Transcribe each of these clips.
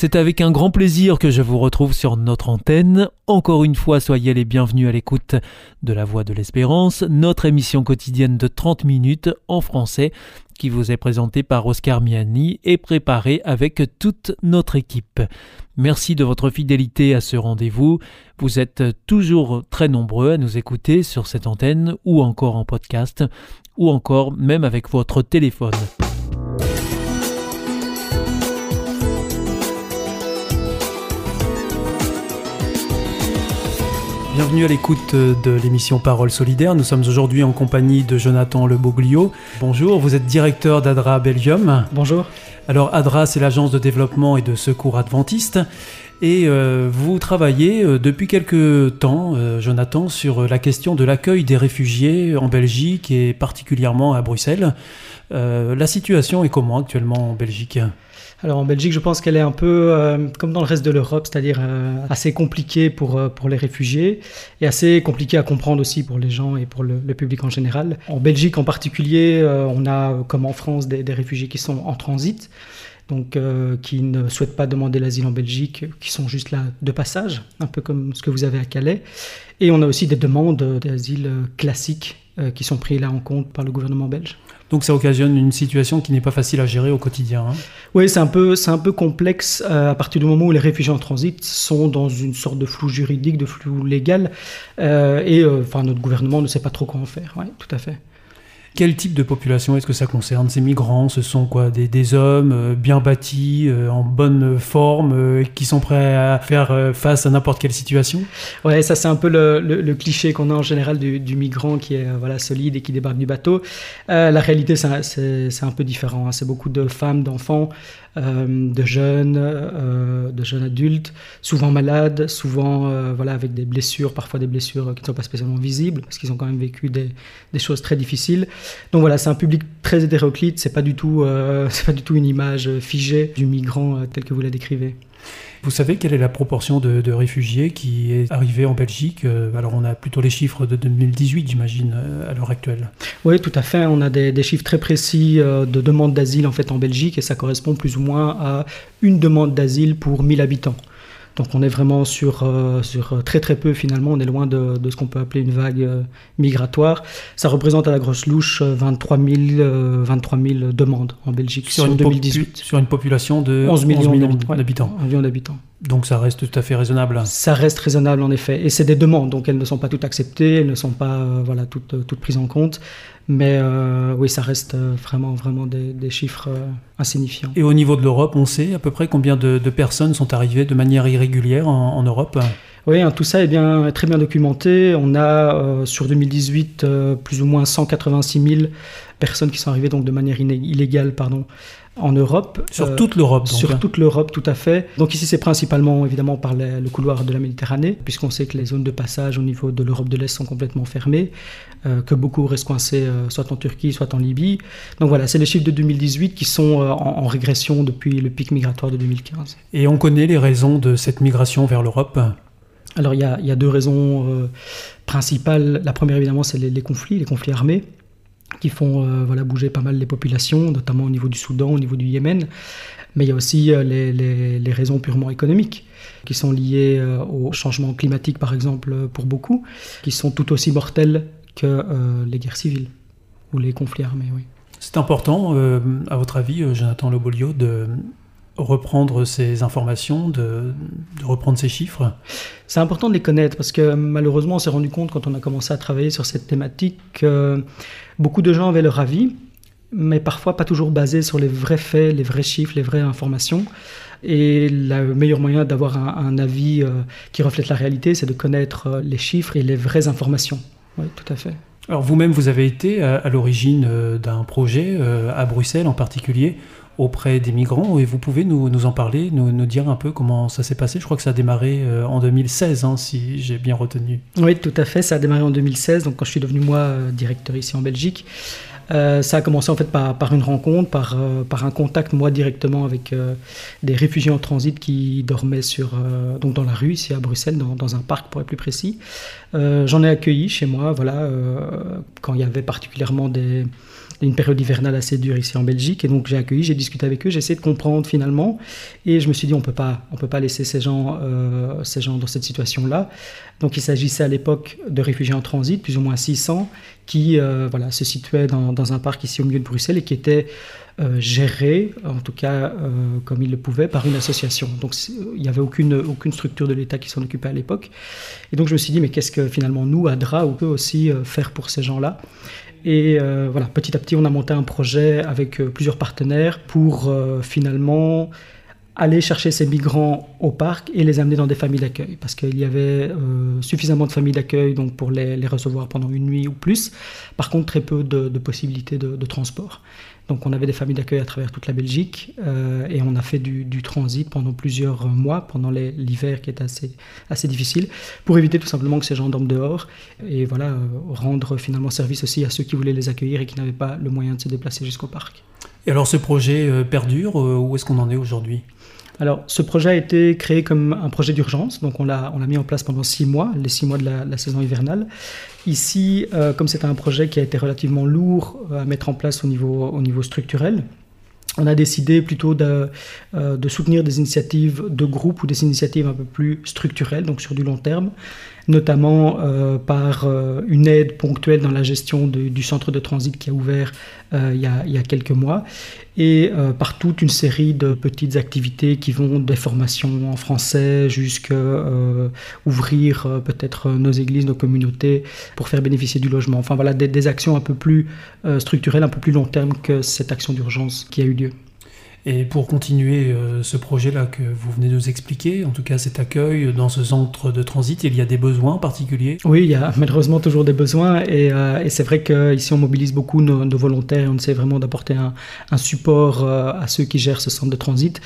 C'est avec un grand plaisir que je vous retrouve sur notre antenne. Encore une fois, soyez les bienvenus à l'écoute de La Voix de l'Espérance, notre émission quotidienne de 30 minutes en français qui vous est présentée par Oscar Miani et préparée avec toute notre équipe. Merci de votre fidélité à ce rendez-vous. Vous êtes toujours très nombreux à nous écouter sur cette antenne ou encore en podcast ou encore même avec votre téléphone. Bienvenue à l'écoute de l'émission Parole solidaire. Nous sommes aujourd'hui en compagnie de Jonathan Leboglio. Bonjour, vous êtes directeur d'ADRA Belgium. Bonjour. Alors ADRA, c'est l'agence de développement et de secours adventiste. Et euh, vous travaillez euh, depuis quelques temps, euh, Jonathan, sur la question de l'accueil des réfugiés en Belgique et particulièrement à Bruxelles. la situation est comment actuellement en Belgique? Alors en Belgique, je pense qu'elle est un peu euh, comme dans le reste de l'Europe, c'est-à-dire euh, assez compliquée pour, euh, pour les réfugiés et assez compliquée à comprendre aussi pour les gens et pour le, public en général. En Belgique en particulier, on a comme en France des, des, réfugiés qui sont en transit, donc qui ne souhaitent pas demander l'asile en Belgique, qui sont juste là de passage, un peu comme ce que vous avez à Calais. Et on a aussi des demandes d'asile classiques qui sont prises là en compte par le gouvernement belge. Donc ça occasionne une situation qui n'est pas facile à gérer au quotidien. Hein. Oui, c'est un peu, c'est un peu complexe euh, à partir du moment où les réfugiés en transit sont dans une sorte de flou juridique, de flou légal, euh, et euh, enfin notre gouvernement ne sait pas trop quoi en faire. Oui, tout à fait. Quel type de population est-ce que ça concerne? Ces migrants, ce sont quoi? Des, hommes euh, bien bâtis, euh, en bonne forme, euh, qui sont prêts à faire face à n'importe quelle situation? Ouais, ça c'est un peu le, le, cliché qu'on a en général du, du, migrant qui est voilà solide et qui débarque du bateau. la réalité, c'est un peu différent. Hein. C'est beaucoup de femmes, d'enfants, euh, de jeunes, euh, de jeunes adultes, souvent malades, souvent euh, voilà, avec des blessures, parfois des blessures qui ne sont pas spécialement visibles, parce qu'ils ont quand même vécu des, des choses très difficiles. Donc voilà, c'est un public très hétéroclite, c'est pas, du tout, c'est pas du tout une image figée du migrant tel que vous la décrivez. Vous savez quelle est la proportion de, réfugiés qui est arrivée en Belgique euh, Alors on a plutôt les chiffres de 2018, j'imagine, euh, à l'heure actuelle. Oui, tout à fait. On a des, chiffres très précis euh, de demandes d'asile en fait en Belgique et ça correspond plus ou moins à une demande d'asile pour 1000 habitants. Donc on est vraiment sur, euh, sur euh, très très peu finalement, on est loin de, de ce qu'on peut appeler une vague euh, migratoire. Ça représente à la grosse louche 23 000, 23 000 demandes en Belgique sur, une 2018. Sur une population de 11 millions, d'habitants. d'habitants. Donc ça reste tout à fait raisonnable. Ça reste raisonnable en effet. Et c'est des demandes, donc elles ne sont pas toutes acceptées, elles ne sont pas voilà, toutes, toutes prises en compte. Mais euh, oui, ça reste euh, vraiment, vraiment des, chiffres euh, insignifiants. Et au niveau de l'Europe, on sait à peu près combien de, personnes sont arrivées de manière irrégulière en, Europe? Oui, hein, tout ça est bien, très bien documenté. On a sur 2018 plus ou moins 186 000 personnes qui sont arrivées donc de manière illégale pardon, en Europe. Sur euh, toute l'Europe Sur hein. toute l'Europe, tout à fait. Donc ici, c'est principalement évidemment par le couloir de la Méditerranée, puisqu'on sait que les zones de passage au niveau de l'Europe de l'Est sont complètement fermées, euh, que beaucoup restent coincés euh, soit en Turquie, soit en Libye. Donc voilà, c'est les chiffres de 2018 qui sont en, régression depuis le pic migratoire de 2015. Et on connaît les raisons de cette migration vers l'Europe? Alors il y, a, deux raisons principales. La première évidemment c'est les, conflits, les conflits armés qui font euh, voilà, bouger pas mal les populations, notamment au niveau du Soudan, au niveau du Yémen. Mais il y a aussi euh, les, les, raisons purement économiques qui sont liées euh, au changement climatique, par exemple, pour beaucoup, qui sont tout aussi mortelles que les guerres civiles ou les conflits armés. C'est important, à votre avis, Jonathan Lobolio, de reprendre ces informations, de, reprendre ces chiffres C'est important de les connaître parce que malheureusement on s'est rendu compte quand on a commencé à travailler sur cette thématique que beaucoup de gens avaient leur avis, mais parfois pas toujours basé sur les vrais faits, les vrais chiffres, les vraies informations. Et le meilleur moyen d'avoir un, avis euh, qui reflète la réalité, c'est de connaître euh, les chiffres et les vraies informations. Oui, tout à fait. Alors vous-même, vous avez été à, l'origine euh, d'un projet à Bruxelles en particulier auprès des migrants et vous pouvez nous, nous en parler, nous, nous, dire un peu comment ça s'est passé. Je crois que ça a démarré euh, en 2016, hein, si j'ai bien retenu. Oui, tout à fait, ça a démarré en 2016, donc quand je suis devenu moi euh, directeur ici en Belgique. Euh, ça a commencé en fait par, par une rencontre, par, par un contact moi directement avec des réfugiés en transit qui dormaient sur, donc dans la rue ici à Bruxelles, dans, dans un parc pour être plus précis. J'en ai accueilli chez moi, voilà, quand il y avait particulièrement des, une période hivernale assez dure ici en Belgique. Et donc j'ai accueilli, j'ai discuté avec eux, j'ai essayé de comprendre finalement. Et je me suis dit, on peut pas, on peut pas laisser ces gens, euh, ces gens dans cette situation-là. Donc il s'agissait à l'époque de réfugiés en transit, plus ou moins 600, qui euh, voilà, se situaient dans, un parc ici au milieu de Bruxelles et qui étaient euh, gérés, en tout cas comme ils le pouvaient, par une association. Donc il n'y avait aucune, aucune structure de l'État qui s'en occupait à l'époque. Et donc je me suis dit, mais qu'est-ce que finalement nous, ADRA, on peut aussi faire pour ces gens-là? Et euh, voilà, petit à petit, on a monté un projet avec euh, plusieurs partenaires pour euh, finalement aller chercher ces migrants au parc et les amener dans des familles d'accueil. Parce qu'il y avait suffisamment de familles d'accueil donc pour les, recevoir pendant une nuit ou plus. Par contre, très peu de, possibilités de transport. Donc on avait des familles d'accueil à travers toute la Belgique euh, et on a fait du, transit pendant plusieurs mois, pendant l'hiver qui est assez, assez difficile, pour éviter tout simplement que ces gens dorment dehors et voilà, euh, rendre finalement service aussi à ceux qui voulaient les accueillir et qui n'avaient pas le moyen de se déplacer jusqu'au parc. Et alors ce projet euh, perdure, où est-ce qu'on en est aujourd'hui? Alors, ce projet a été créé comme un projet d'urgence, donc on l'a, on mis en place pendant six mois, les six mois de la, saison hivernale. Ici, euh, comme c'est un projet qui a été relativement lourd euh, à mettre en place au niveau, au niveau structurel, on a décidé plutôt de, euh, de, soutenir des initiatives de groupe ou des initiatives un peu plus structurelles, donc sur du long terme, notamment euh, par euh, une aide ponctuelle dans la gestion du centre de transit qui a ouvert euh, il, y a, quelques mois, et par toute une série de petites activités qui vont des formations en français jusqu'à ouvrir peut-être nos églises, nos communautés pour faire bénéficier du logement. Enfin voilà, des, des actions un peu plus structurelles, un peu plus long terme que cette action d'urgence qui a eu lieu. Et pour continuer euh, ce projet-là que vous venez de nous expliquer, en tout cas cet accueil dans ce centre de transit, il y a des besoins particuliers? Oui, il y a malheureusement toujours des besoins et, euh, et c'est vrai qu'ici on mobilise beaucoup nos, volontaires et on essaie vraiment d'apporter un, un, support euh, à ceux qui gèrent ce centre de transit.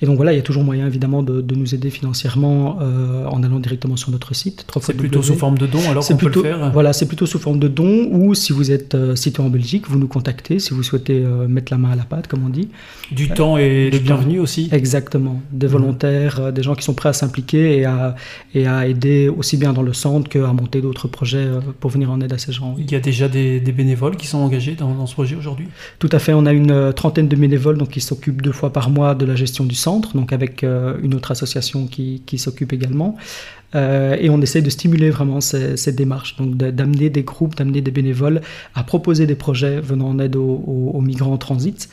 Et donc voilà, il y a toujours moyen évidemment de, de nous aider financièrement en allant directement sur notre site. C'est plutôt sous forme de dons alors qu'on peut le faire Voilà, c'est plutôt sous forme de dons ou si vous êtes situé en Belgique, vous nous contactez si vous souhaitez mettre la main à la pâte, comme on dit. Du temps et le bienvenu aussi. Exactement. Des mhm. volontaires, euh, des gens qui sont prêts à s'impliquer et à, et à aider aussi bien dans le centre qu'à monter d'autres projets euh, pour venir en aide à ces gens. Il y a déjà des, bénévoles qui sont engagés dans, ce projet aujourd'hui? Tout à fait. On a une euh, trentaine de bénévoles donc, qui s'occupent deux fois par mois de la gestion du centre, donc avec une autre association qui, qui s'occupe également. Euh, et on essaie de stimuler vraiment cette démarche, donc d'amener des groupes, d'amener des bénévoles à proposer des projets venant en aide aux, migrants en transit.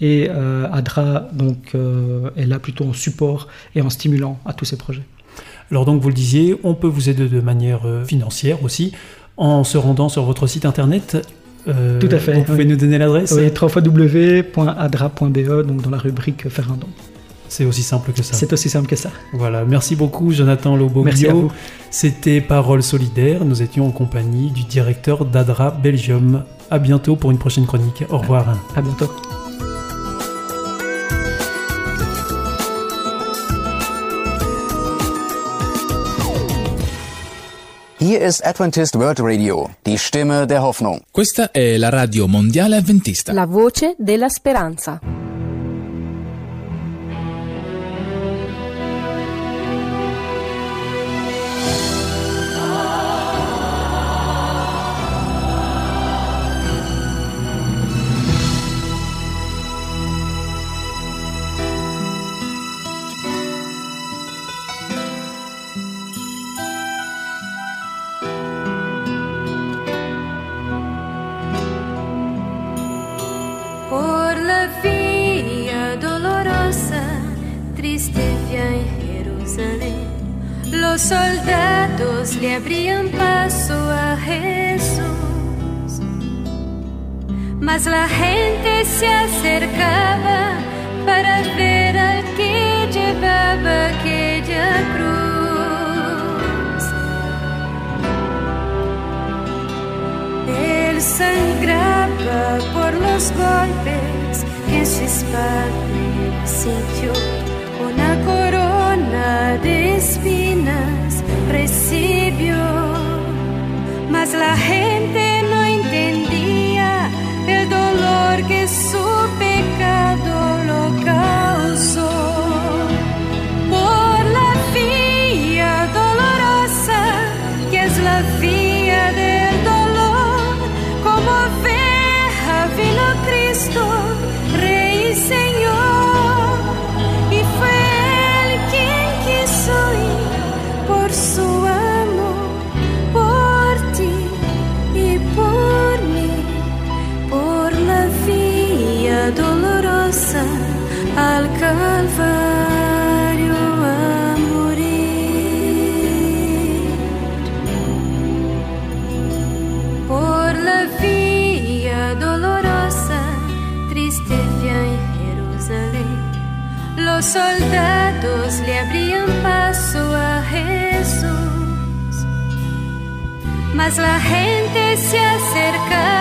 Et euh, ADRA donc, euh, est là plutôt en support et en stimulant à tous ces projets. Alors donc vous le disiez, on peut vous aider de manière financière aussi en se rendant sur votre site internet Tout à fait. Vous pouvez nous donner l'adresse? Oui, www.adra.be, donc dans la rubrique Faire un don. C'est aussi simple que ça. C'est aussi simple que ça. Voilà, merci beaucoup Jonathan Loboglio. Merci à vous. C'était Parole solidaire. Nous étions en compagnie du directeur d'Adra Belgium. À bientôt pour une prochaine chronique. Au revoir. À bientôt. Hier ist Adventist World Radio, die Stimme der Hoffnung. Questa è la radio mondiale adventista. La voce della speranza. Soldados le abrían paso a Jesús, mas la gente se acercaba para ver al que llevaba aquella cruz. Él sangraba por los golpes que su espalda sintió los soldados le abrían paso a Jesús, mas la gente se acercaba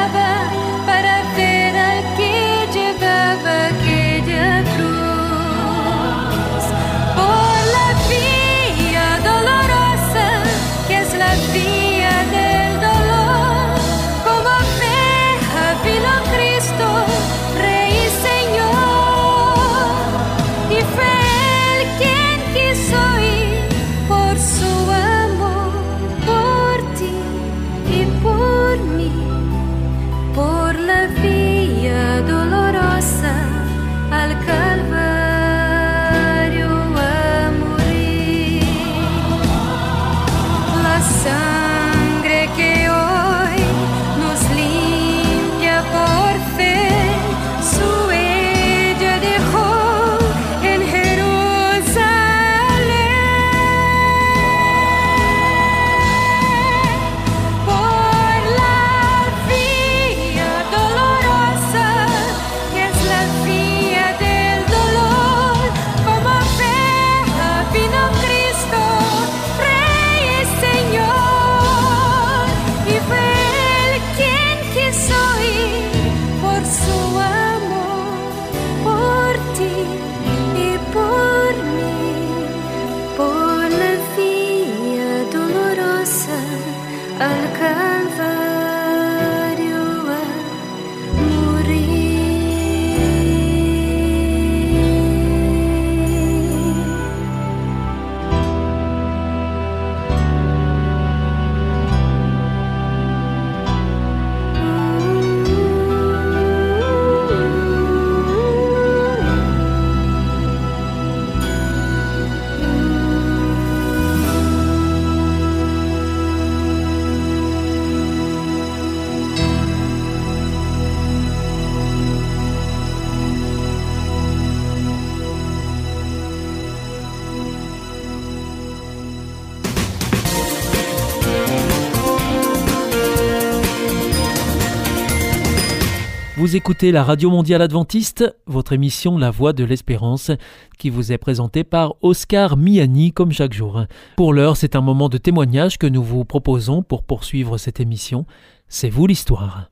Vous écoutez la Radio Mondiale Adventiste, votre émission La Voix de l'Espérance, qui vous est présentée par Oscar Miani comme chaque jour. Pour l'heure, c'est un moment de témoignage que nous vous proposons pour poursuivre cette émission. C'est vous l'histoire.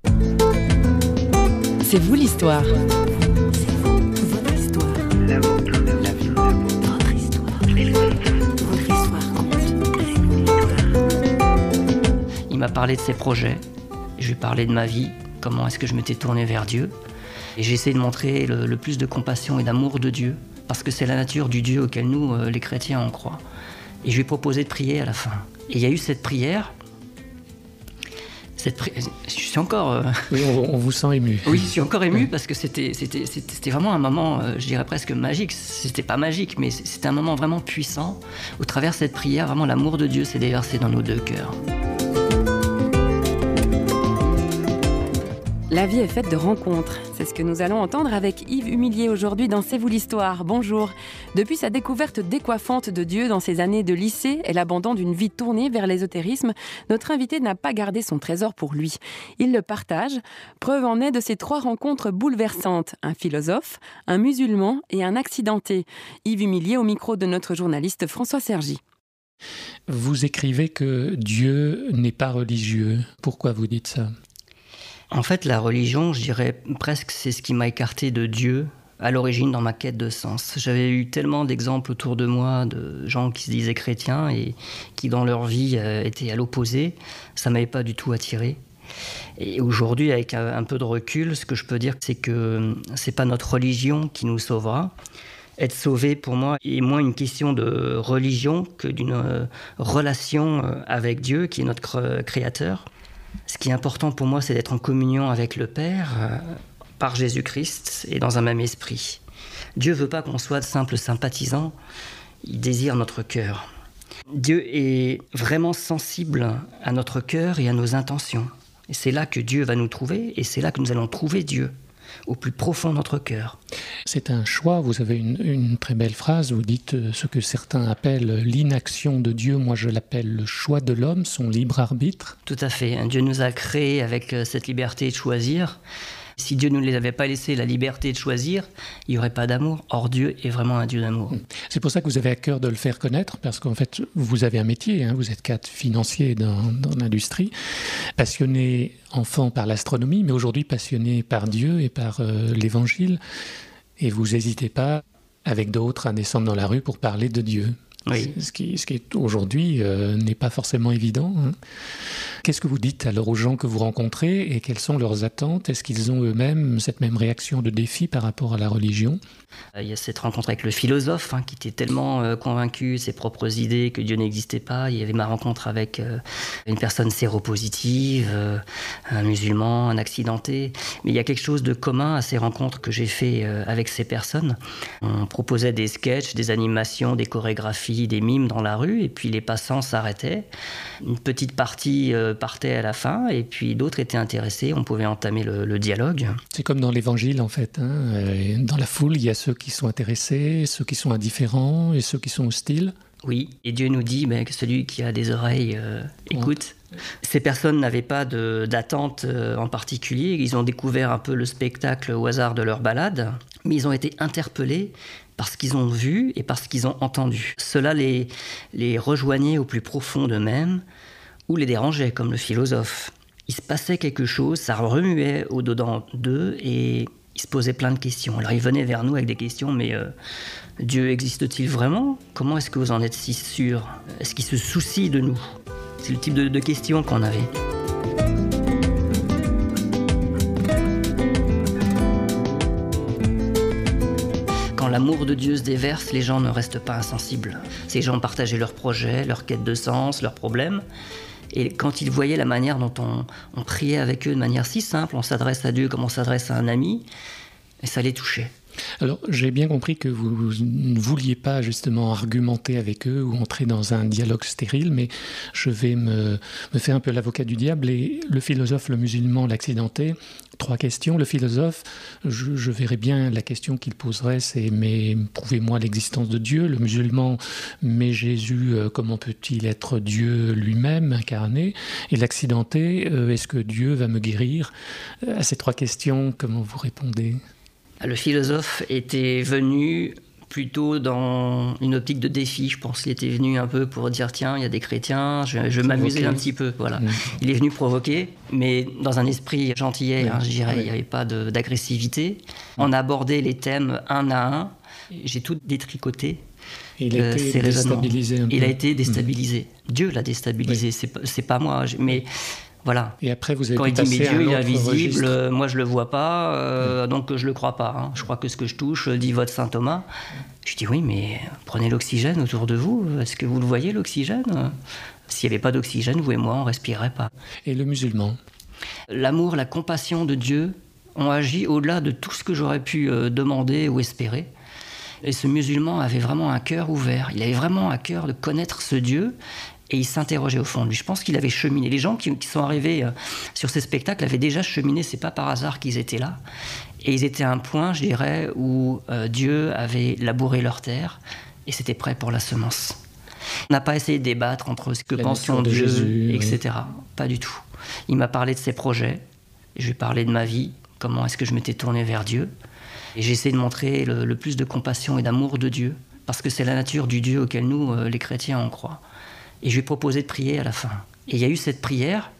C'est vous l'histoire. Il m'a parlé de ses projets, je lui ai parlé de ma vie, comment est-ce que je m'étais tourné vers Dieu. Et j'ai essayé de montrer le, le plus de compassion et d'amour de Dieu, parce que c'est la nature du Dieu auquel nous, euh, les chrétiens, on croit. Et je lui ai proposé de prier à la fin. Et il y a eu cette prière. Cette pri- Je suis encore. euh, Oui, on, on vous sent ému. oui, je suis encore ému parce que c'était vraiment un moment, euh, je dirais presque magique. C'était pas magique, mais c'était un moment vraiment puissant. Au travers de cette prière, vraiment l'amour de Dieu s'est déversé dans nos deux cœurs. La vie est faite de rencontres. C'est ce que nous allons entendre avec Yves Humilier aujourd'hui dans C'est vous l'histoire. Bonjour. Depuis sa découverte décoiffante de Dieu dans ses années de lycée et l'abandon d'une vie tournée vers l'ésotérisme, notre invité n'a pas gardé son trésor pour lui. Il le partage. Preuve en est de ces trois rencontres bouleversantes. Un philosophe, un musulman et un accidenté. Yves Humilier au micro de notre journaliste François Sergi. Vous écrivez que Dieu n'est pas religieux. Pourquoi vous dites ça? En fait, la religion, je dirais presque, c'est ce qui m'a écarté de Dieu à l'origine dans ma quête de sens. J'avais eu tellement d'exemples autour de moi de gens qui se disaient chrétiens et qui dans leur vie euh, étaient à l'opposé. Ça m'avait pas du tout attiré. Et aujourd'hui, avec un, peu de recul, ce que je peux dire, c'est que euh, c'est pas notre religion qui nous sauvera. Être sauvé, pour moi, est moins une question de religion que d'une euh, relation avec Dieu, qui est notre créateur. Ce qui est important pour moi, c'est d'être en communion avec le Père euh, par Jésus-Christ et dans un même esprit. Dieu veut pas qu'on soit de simples sympathisants, il désire notre cœur. Dieu est vraiment sensible à notre cœur et à nos intentions. Et c'est là que Dieu va nous trouver et c'est là que nous allons trouver Dieu, au plus profond de notre cœur. C'est un choix. Vous avez une, une très belle phrase. Vous dites euh, ce que certains appellent l'inaction de Dieu. Moi, je l'appelle le choix de l'homme, son libre arbitre. Tout à fait. Dieu nous a créés avec euh, cette liberté de choisir. Si Dieu ne les avait pas laissé la liberté de choisir, il n'y aurait pas d'amour. Or, Dieu est vraiment un Dieu d'amour. C'est pour ça que vous avez à cœur de le faire connaître, parce qu'en fait, vous avez un métier, hein, vous êtes cadre financier dans, dans l'industrie, passionné enfant par l'astronomie, mais aujourd'hui passionné par Dieu et par euh, l'Évangile. Et vous n'hésitez pas, avec d'autres, à descendre dans la rue pour parler de Dieu. Oui. Ce qui, ce qui aujourd'hui euh, n'est pas forcément évident. hein. Qu'est-ce que vous dites alors aux gens que vous rencontrez et quelles sont leurs attentes? Est-ce qu'ils ont eux-mêmes cette même réaction de défi par rapport à la religion? Euh, Il y a cette rencontre avec le philosophe hein, qui était tellement euh, convaincu de ses propres idées que Dieu n'existait pas. Il y avait ma rencontre avec euh, une personne séropositive, un musulman, un accidenté. Mais il y a quelque chose de commun à ces rencontres que j'ai fait avec ces personnes. On proposait des sketchs, des animations, des chorégraphies, des mimes dans la rue et puis les passants s'arrêtaient. Une petite partie euh, partait à la fin et puis d'autres étaient intéressés. On pouvait entamer le- le dialogue. C'est comme dans l'évangile en fait. hein. Euh, Dans la foule, il y a ceux qui sont intéressés, ceux qui sont indifférents et ceux qui sont hostiles. Oui, et Dieu nous dit ben, que celui qui a des oreilles euh, écoute. Ces personnes n'avaient pas d'attente euh, en particulier, ils ont découvert un peu le spectacle au hasard de leur balade, mais ils ont été interpellés parce qu'ils ont vu et parce qu'ils ont entendu. Cela les, les rejoignait au plus profond d'eux-mêmes ou les dérangeait, comme le philosophe. Il se passait quelque chose, ça remuait au-dedans d'eux et ils se posaient plein de questions. Alors ils venaient vers nous avec des questions, mais euh, Dieu existe-t-il vraiment? Comment est-ce que vous en êtes si sûr? Est-ce qu'il se soucie de nous? C'est le type de, de questions qu'on avait. L'amour de Dieu se déverse, les gens ne restent pas insensibles. Ces gens partageaient leurs projets, leurs quêtes de sens, leurs problèmes. Et quand ils voyaient la manière dont on, priait avec eux de manière si simple, on s'adresse à Dieu comme on s'adresse à un ami, ça les touchait. Alors, j'ai bien compris que vous ne vouliez pas justement argumenter avec eux ou entrer dans un dialogue stérile, mais je vais me, faire un peu l'avocat du diable. Et le philosophe, le musulman, l'accidenté, trois questions. Le philosophe, je, je verrais bien la question qu'il poserait, c'est mais prouvez-moi l'existence de Dieu. Le musulman, mais Jésus, euh, comment peut-il être Dieu lui-même incarné? Et l'accidenté, euh, est-ce que Dieu va me guérir? À ces trois questions, comment vous répondez? Le philosophe était venu plutôt dans une optique de défi, je pense qu'il était venu un peu pour dire tiens, il y a des chrétiens, je, je vais m'amuser un petit peu. Voilà. Mm. Il est venu provoquer, mais dans un esprit gentillet, Oui. hein, je dirais, Oui. il n'y avait pas d'agressivité. On abordait les thèmes un à un, j'ai tout détricoté. Il a euh, été ces raisonnements. déstabilisé un peu. Il a été déstabilisé. Dieu l'a déstabilisé, c'est pas- c'est pas moi. Mais voilà. Et après, vous avez Quand il dit mais passer à un Dieu il est invisible, registre. moi je le vois pas, euh, donc je le crois pas. hein. Je crois que ce que je touche, euh, dit votre saint Thomas. Je dis oui, mais prenez l'oxygène autour de vous. Est-ce que vous le voyez l'oxygène? S'il n'y avait pas d'oxygène, vous et moi, on respirerait pas. Et le musulman? L'amour, la compassion de Dieu ont agi au-delà de tout ce que j'aurais pu euh, demander ou espérer. Et ce musulman avait vraiment un cœur ouvert. Il avait vraiment un cœur de connaître ce Dieu. Et il s'interrogeait au fond de lui. Je pense qu'il avait cheminé. Les gens qui, qui sont arrivés euh, sur ces spectacles avaient déjà cheminé. C'est pas par hasard qu'ils étaient là. Et ils étaient à un point, je dirais, où euh, Dieu avait labouré leur terre et c'était prêt pour la semence. On n'a pas essayé de débattre entre ce que La pensions de Dieu, Jésus, etc. Pas du tout. Il m'a parlé de ses projets. Je lui ai parlé de ma vie, comment est-ce que je m'étais tourné vers Dieu. Et j'ai essayé de montrer le, le plus de compassion et d'amour de Dieu, parce que c'est la nature du Dieu auquel nous, euh, les chrétiens, on croit. Et je lui ai proposé de prier à la fin. Et il y a eu cette prière.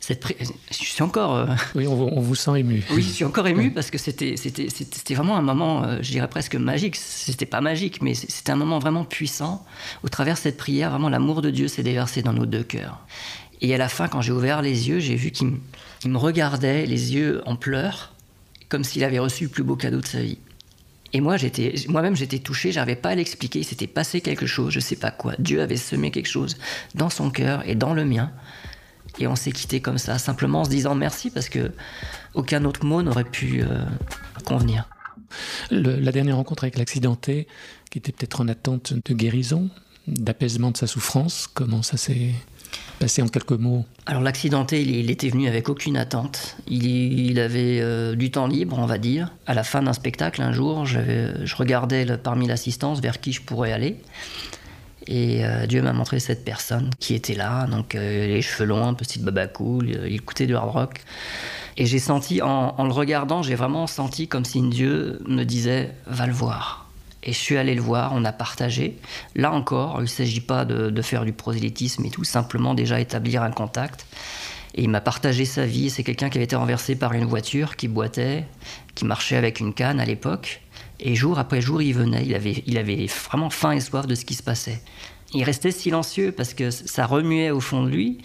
Cette pri- Je suis encore. euh, Oui, on, vous- on vous sent ému. oui, je suis encore ému parce que c'était, vraiment un moment, euh, je dirais presque magique. C'était pas magique, mais c'était un moment vraiment puissant. Au travers de cette prière, vraiment l'amour de Dieu s'est déversé dans nos deux cœurs. Et à la fin, quand j'ai ouvert les yeux, j'ai vu qu'il me, il me regardait, les yeux en pleurs, comme s'il avait reçu le plus beau cadeau de sa vie. Et moi, j'étais, moi-même, j'étais touché, j'arrivais pas à l'expliquer. Il s'était passé quelque chose, je sais pas quoi. Dieu avait semé quelque chose dans son cœur et dans le mien. Et on s'est quitté comme ça, simplement en se disant merci parce que aucun autre mot n'aurait pu euh, convenir. La dernière rencontre avec l'accidenté, qui était peut-être en attente de guérison, d'apaisement de sa souffrance, comment ça s'est passé en quelques mots Alors l'accidenté, il, était venu avec aucune attente. Il, avait euh, du temps libre, on va dire. À la fin d'un spectacle, un jour, j'avais- je regardais parmi l'assistance vers qui je pourrais aller. Et euh, Dieu m'a montré cette personne qui était là, donc euh, les cheveux longs, un petit babacou, il, il écoutait du hard rock. Et j'ai senti, en, en le regardant, j'ai vraiment senti comme si Dieu me disait Va le voir. Et je suis allé le voir, on a partagé. Là encore, il ne s'agit pas de, de, faire du prosélytisme et tout, simplement déjà établir un contact. Et il m'a partagé sa vie. C'est quelqu'un qui avait été renversé par une voiture, qui boitait, qui marchait avec une canne à l'époque. Et jour après jour, il venait. Il avait, il avait vraiment faim et soif de ce qui se passait. Il restait silencieux parce que ça remuait au fond de lui.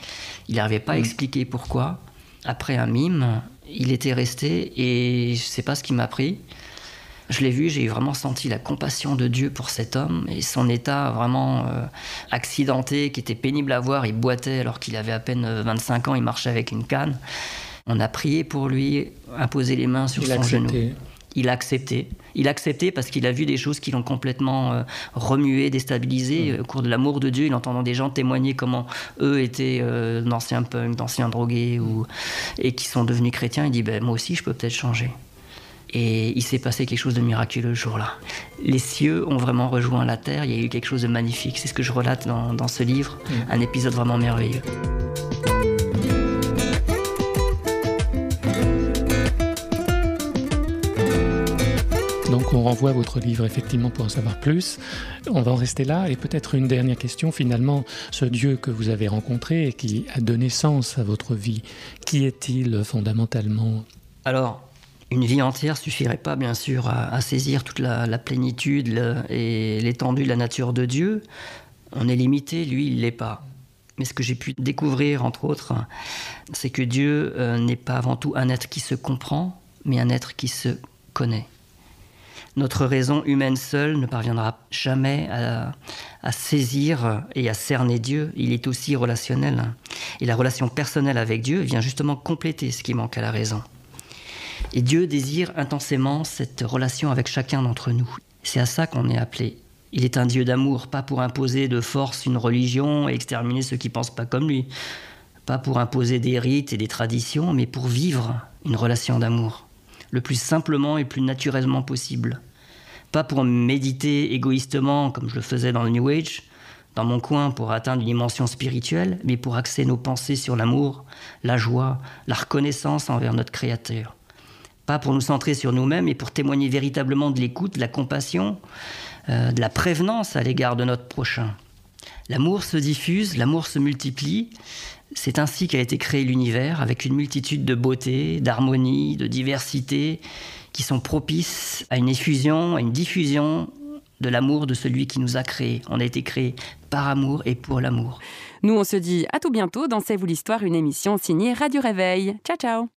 Il n'arrivait pas à expliquer pourquoi. Après un mime, il était resté et je ne sais pas ce qui m'a pris. Je l'ai vu, j'ai vraiment senti la compassion de Dieu pour cet homme et son état vraiment euh, accidenté, qui était pénible à voir. Il boitait alors qu'il avait à peine 25 ans, il marchait avec une canne. On a prié pour lui, imposé les mains sur Il son accepté. genou. Il a accepté. Il a accepté parce qu'il a vu des choses qui l'ont complètement euh, remué, déstabilisé. Mm. Au cours de l'amour de Dieu, il entendant des gens témoigner comment eux étaient euh, d'anciens punks, d'anciens drogués ou, et qui sont devenus chrétiens. Il dit ben, Moi aussi, je peux peut-être changer. Et il s'est passé quelque chose de miraculeux ce jour-là. Les cieux ont vraiment rejoint la terre, il y a eu quelque chose de magnifique. C'est ce que je relate dans, dans ce livre, un épisode vraiment merveilleux. Donc on renvoie à votre livre effectivement pour en savoir plus. On va en rester là et peut-être une dernière question finalement. Ce Dieu que vous avez rencontré et qui a donné sens à votre vie, qui est-il fondamentalement? Alors, une vie entière suffirait pas, bien sûr, à, saisir toute la, plénitude et l'étendue de la nature de Dieu. On est limité, lui, il l'est pas. Mais ce que j'ai pu découvrir, entre autres, c'est que Dieu euh, n'est pas avant tout un être qui se comprend, mais un être qui se connaît. Notre raison humaine seule ne parviendra jamais à saisir et à cerner Dieu. Il est aussi relationnel. Et la relation personnelle avec Dieu vient justement compléter ce qui manque à la raison. Et Dieu désire intensément cette relation avec chacun d'entre nous. C'est à ça qu'on est appelé. Il est un Dieu d'amour, pas pour imposer de force une religion et exterminer ceux qui pensent pas comme lui. Pas pour imposer des rites et des traditions, mais pour vivre une relation d'amour. Le plus simplement et plus naturellement possible. Pas pour méditer égoïstement comme je le faisais dans le New Age, dans mon coin pour atteindre une dimension spirituelle, mais pour axer nos pensées sur l'amour, la joie, la reconnaissance envers notre Créateur pas pour nous centrer sur nous-mêmes, mais pour témoigner véritablement de l'écoute, de la compassion, euh, de la prévenance à l'égard de notre prochain. L'amour se diffuse, l'amour se multiplie. C'est ainsi qu'a été créé l'univers, avec une multitude de beauté, d'harmonie, de diversité, qui sont propices à une effusion, à une diffusion de l'amour de celui qui nous a créés. On a été créés par amour et pour l'amour. Nous, on se dit à tout bientôt dans C'est vous l'histoire, une émission signée Radio Réveil. Ciao, ciao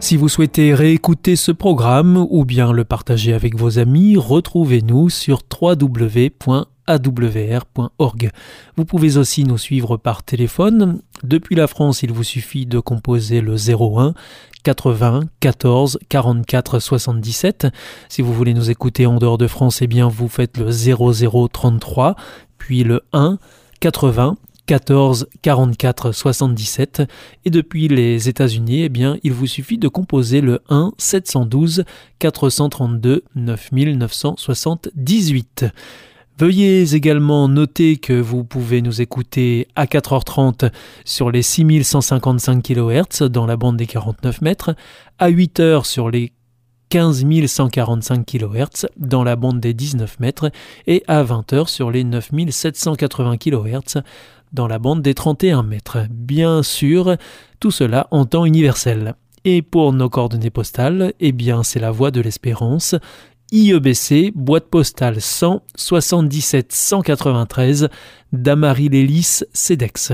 Si vous souhaitez réécouter ce programme ou bien le partager avec vos amis, retrouvez-nous sur www.awr.org. Vous pouvez aussi nous suivre par téléphone. Depuis la France, il vous suffit de composer le 01 80 14 44 77. Si vous voulez nous écouter en dehors de France, eh bien vous faites le 00 33 puis le 1 80 14 44 77 et depuis les États-Unis, eh bien, il vous suffit de composer le 1 712 432 9978. Veuillez également noter que vous pouvez nous écouter à 4h30 sur les 6155 kHz dans la bande des 49 mètres, à 8h sur les 15 145 kHz dans la bande des 19 mètres et à 20h sur les 9780 kHz dans la bande des 31 mètres. Bien sûr, tout cela en temps universel. Et pour nos coordonnées postales, eh bien c'est la voie de l'espérance. IEBC, boîte postale 100 77 193, Damary Lélis, CEDEX.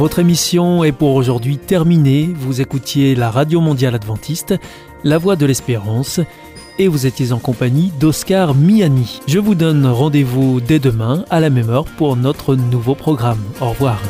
Votre émission est pour aujourd'hui terminée. Vous écoutiez la Radio Mondiale Adventiste, La Voix de l'Espérance. Et vous étiez en compagnie d'Oscar Miani. Je vous donne rendez-vous dès demain à la même heure pour notre nouveau programme. Au revoir.